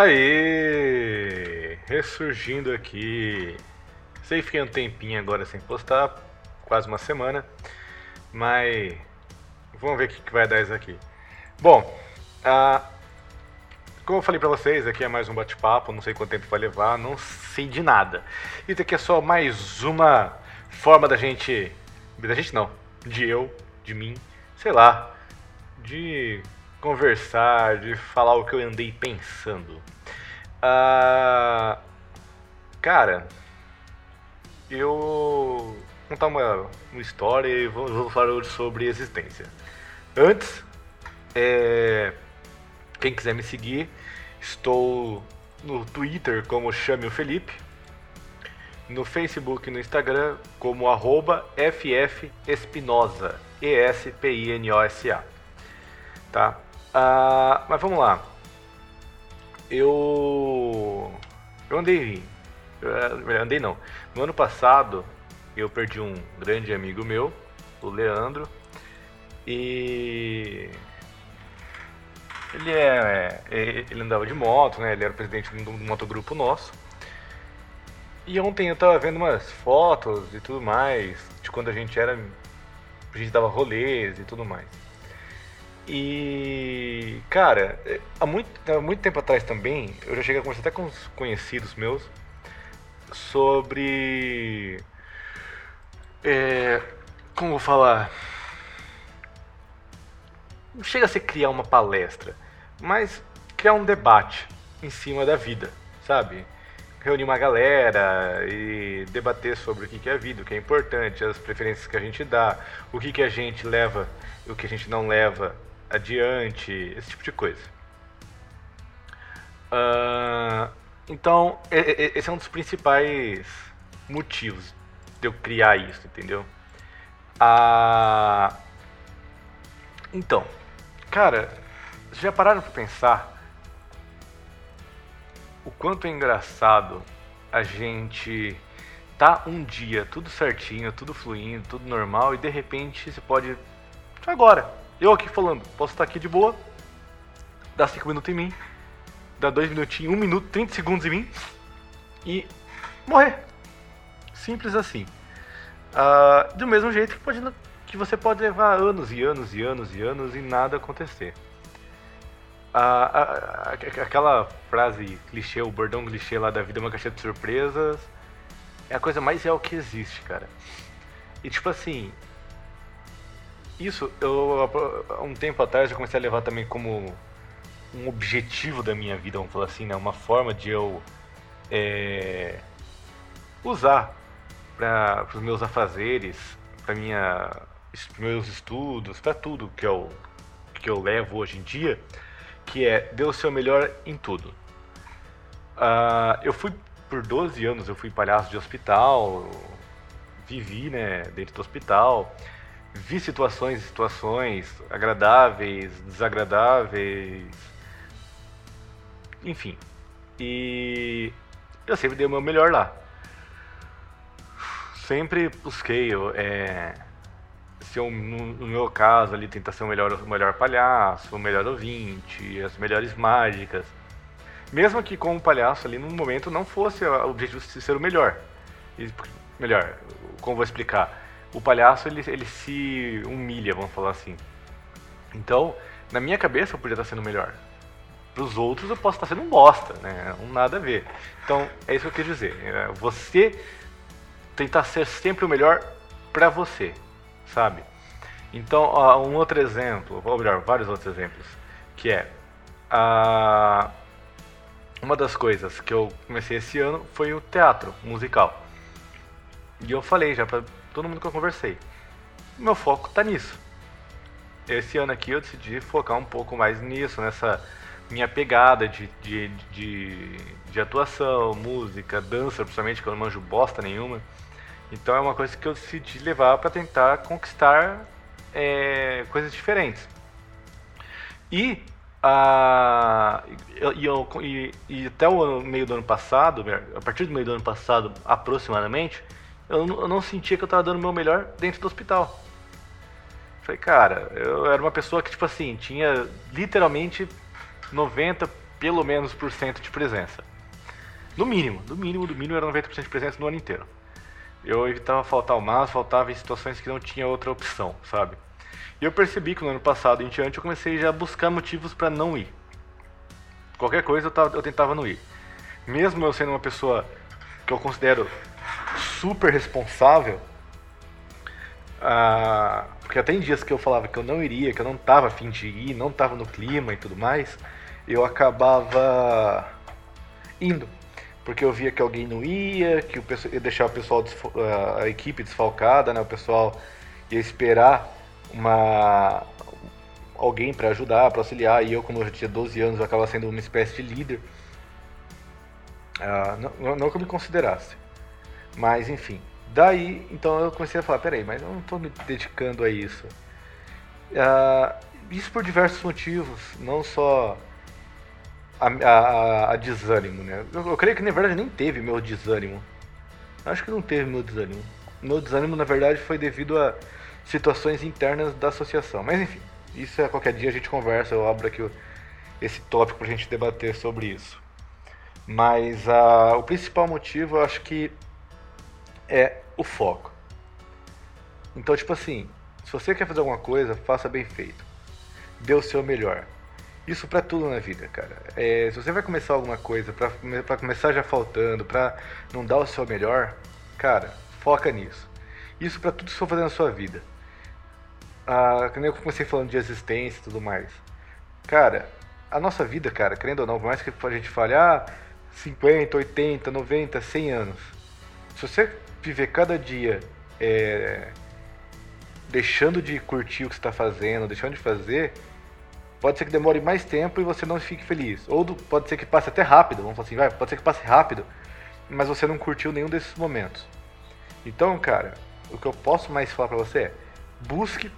Aê! Ressurgindo aqui. Sei que fiquei um tempinho agora sem postar, quase uma semana, mas vamos ver o que vai dar isso aqui. Bom, como eu falei pra vocês, aqui é mais um bate-papo, não sei quanto tempo vai levar, não sei de nada. Isso aqui é só mais uma forma da gente. Da gente não, de eu, de mim, sei lá, de conversar, de falar o que eu andei pensando. Ah, cara, eu vou contar uma, uma história e vou, vou falar hoje sobre existência. Antes, é, quem quiser me seguir, estou no Twitter como Chame o Felipe, no Facebook e no Instagram como arroba ffespinosa, E-S-P-I-N-O-S-A. Tá? Ah, mas vamos lá. Eu. Eu andei. Eu andei não. No ano passado eu perdi um grande amigo meu, o Leandro. E. Ele é. é ele andava de moto, né? Ele era o presidente do motogrupo nosso. E ontem eu tava vendo umas fotos e tudo mais, de quando a gente era. A gente dava rolês e tudo mais. E, cara, há muito, há muito tempo atrás também, eu já cheguei a conversar até com uns conhecidos meus sobre. É, como vou falar? Não chega a ser criar uma palestra, mas criar um debate em cima da vida, sabe? Reunir uma galera e debater sobre o que é a vida, o que é importante, as preferências que a gente dá, o que, que a gente leva e o que a gente não leva adiante, esse tipo de coisa. Uh, então, esse é um dos principais motivos de eu criar isso, entendeu? Uh, então, cara, vocês já pararam pra pensar o quanto é engraçado a gente tá um dia tudo certinho, tudo fluindo, tudo normal e de repente você pode agora eu aqui falando, posso estar aqui de boa, dar 5 minutos em mim, dar 2 minutinhos, 1 um minuto, 30 segundos em mim e morrer. Simples assim. Uh, do mesmo jeito que, pode, que você pode levar anos e anos e anos e anos e nada acontecer. Uh, aquela frase clichê, o bordão clichê lá da vida é uma caixa de surpresas, é a coisa mais real que existe, cara. E tipo assim, isso, eu há um tempo atrás eu comecei a levar também como um objetivo da minha vida, vamos falar assim, né? Uma forma de eu é, usar para os meus afazeres, para minha meus estudos, para tudo que eu que eu levo hoje em dia, que é dê o seu melhor em tudo. Uh, eu fui por 12 anos, eu fui palhaço de hospital, vivi, né, dentro do hospital vi situações, situações agradáveis, desagradáveis, enfim. E eu sempre dei o meu melhor lá. Sempre busquei, é, se eu, no, no, meu caso ali, tentar ser o melhor, o melhor palhaço, o melhor ouvinte, as melhores mágicas. Mesmo que como palhaço ali no momento não fosse o objetivo de ser o melhor. E, melhor, como vou explicar? O palhaço ele, ele se humilha, vamos falar assim. Então, na minha cabeça eu podia estar sendo melhor. Para os outros eu posso estar sendo um bosta, né? Um nada a ver. Então, é isso que eu quis dizer. É, você tentar ser sempre o melhor para você, sabe? Então, um outro exemplo, ou melhor, vários outros exemplos, que é a uma das coisas que eu comecei esse ano foi o teatro musical. E eu falei já todo mundo que eu conversei. Meu foco tá nisso. Esse ano aqui eu decidi focar um pouco mais nisso, nessa minha pegada de, de, de, de atuação, música, dança, principalmente, que eu não manjo bosta nenhuma. Então é uma coisa que eu decidi levar para tentar conquistar é, coisas diferentes. E, a, e, eu, e, e, até o meio do ano passado, a partir do meio do ano passado aproximadamente, eu, eu não sentia que eu estava dando o meu melhor dentro do hospital. Falei, cara, eu era uma pessoa que, tipo assim, tinha literalmente 90% pelo menos por cento de presença. No mínimo, no mínimo, do mínimo era 90% de presença no ano inteiro. Eu evitava faltar o máximo, faltava em situações que não tinha outra opção, sabe? E eu percebi que no ano passado em diante eu comecei já a buscar motivos para não ir. Qualquer coisa eu, tava, eu tentava não ir. Mesmo eu sendo uma pessoa que eu considero super responsável, ah, porque até em dias que eu falava que eu não iria, que eu não tava afim de ir, não tava no clima e tudo mais, eu acabava indo. Porque eu via que alguém não ia, que o pessoal, ia deixar o pessoal, a equipe desfalcada, né? O pessoal ia esperar uma alguém para ajudar, para auxiliar, e eu, como eu já tinha 12 anos, eu acabava sendo uma espécie de líder. Ah, não, não que eu me considerasse. Mas, enfim. Daí, então eu comecei a falar, peraí, mas eu não estou me dedicando a isso. Ah, isso por diversos motivos, não só a, a, a desânimo, né? Eu, eu, creio que na verdade nem teve meu desânimo. Acho que não teve meu desânimo. Meu desânimo, na verdade, foi devido a situações internas da associação. Mas enfim, isso é qualquer dia a gente conversa, eu abro aqui esse tópico para a gente debater sobre isso. Mas uh, o principal motivo eu acho que é o foco. Então, tipo assim, se você quer fazer alguma coisa, faça bem feito. Dê o seu melhor. Isso para tudo na vida, cara. É, se você vai começar alguma coisa, para começar já faltando, para não dar o seu melhor, cara, foca nisso. Isso para tudo que você for fazer na sua vida ah, eu comecei falando de existência e tudo mais. Cara, a nossa vida, cara, querendo ou não, por mais que a gente fale, ah, 50, 80, 90, 100 anos. Se você viver cada dia é, deixando de curtir o que está fazendo, deixando de fazer, pode ser que demore mais tempo e você não fique feliz. Ou do, pode ser que passe até rápido, vamos falar assim, vai, pode ser que passe rápido, mas você não curtiu nenhum desses momentos. Então, cara, o que eu posso mais falar para você é, busque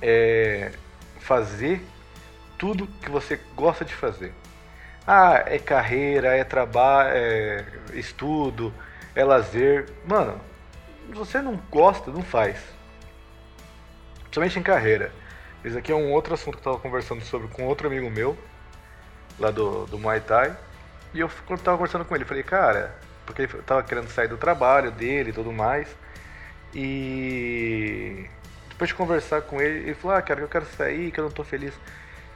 é fazer tudo que você gosta de fazer. Ah, é carreira, é trabalho, é estudo, é lazer. Mano, você não gosta, não faz. Somente em carreira. Esse aqui é um outro assunto que eu estava conversando sobre com outro amigo meu, lá do, do Muay Thai. E eu tava conversando com ele, falei, cara, porque ele tava querendo sair do trabalho dele e tudo mais. E depois de conversar com ele, ele falou: Ah, cara, eu quero sair, que eu não tô feliz.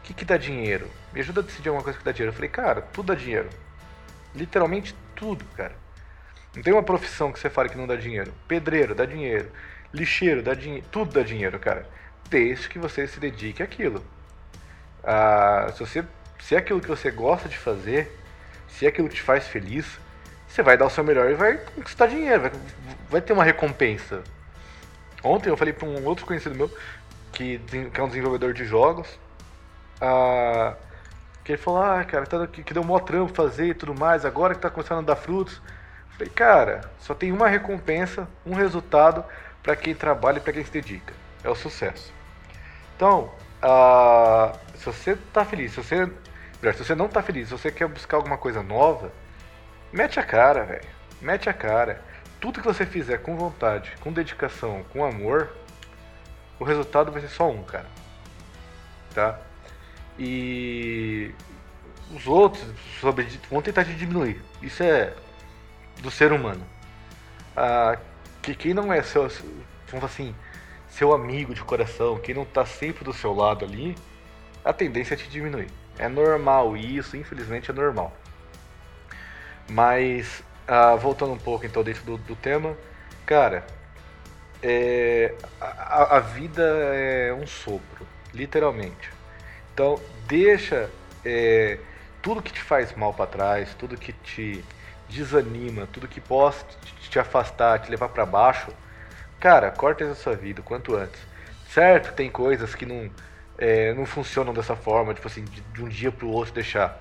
O que, que dá dinheiro? Me ajuda a decidir alguma coisa que dá dinheiro. Eu falei: Cara, tudo dá dinheiro. Literalmente tudo, cara. Não tem uma profissão que você fale que não dá dinheiro. Pedreiro dá dinheiro. Lixeiro dá dinheiro. Tudo dá dinheiro, cara. Desde que você se dedique àquilo. Ah, se, você, se é aquilo que você gosta de fazer, se é aquilo que te faz feliz, você vai dar o seu melhor e vai conquistar dinheiro. Vai, vai ter uma recompensa. Ontem eu falei para um outro conhecido meu, que, que é um desenvolvedor de jogos, que ele falou, ah, cara, tá, que, que deu maior trampo fazer e tudo mais, agora que tá começando a dar frutos. Falei, cara, só tem uma recompensa, um resultado para quem trabalha e para quem se dedica. É o sucesso. Então, ah, se você tá feliz, se você, se você não tá feliz, se você quer buscar alguma coisa nova, mete a cara, velho. Mete a cara tudo que você fizer com vontade, com dedicação, com amor, o resultado vai ser só um, cara. Tá? E os outros sobre, vão tentar te diminuir. Isso é do ser humano. Ah, que quem não é seu, assim, seu amigo de coração, quem não tá sempre do seu lado ali, a tendência é te diminuir. É normal isso, infelizmente é normal. Mas ah, voltando um pouco então dentro do, do tema, cara, é, a, a, vida é um sopro, literalmente. Então deixa é, tudo que te faz mal para trás, tudo que te desanima, tudo que possa te, te afastar, te levar para baixo, cara, corta essa sua vida quanto antes. Certo, tem coisas que não, é, não funcionam dessa forma, tipo assim, de, de um dia pro outro deixar.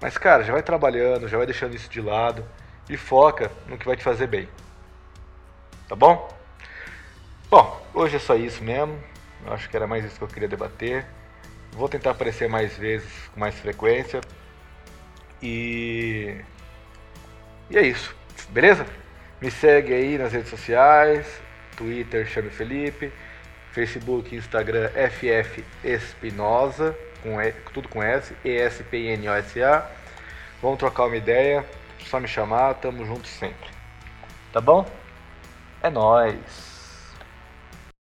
Mas, cara, já vai trabalhando, já vai deixando isso de lado e foca no que vai te fazer bem. Tá bom? Bom, hoje é só isso mesmo. Eu acho que era mais isso que eu queria debater. Vou tentar aparecer mais vezes, com mais frequência. E. E é isso. Beleza? Me segue aí nas redes sociais: Twitter, Chame Felipe. Facebook, Instagram, FF Espinosa. com e, tudo com S, E-S-P-N-O-S-A. Vamos trocar uma ideia, só me chamar, tamo junto sempre. Tá bom? É nóis.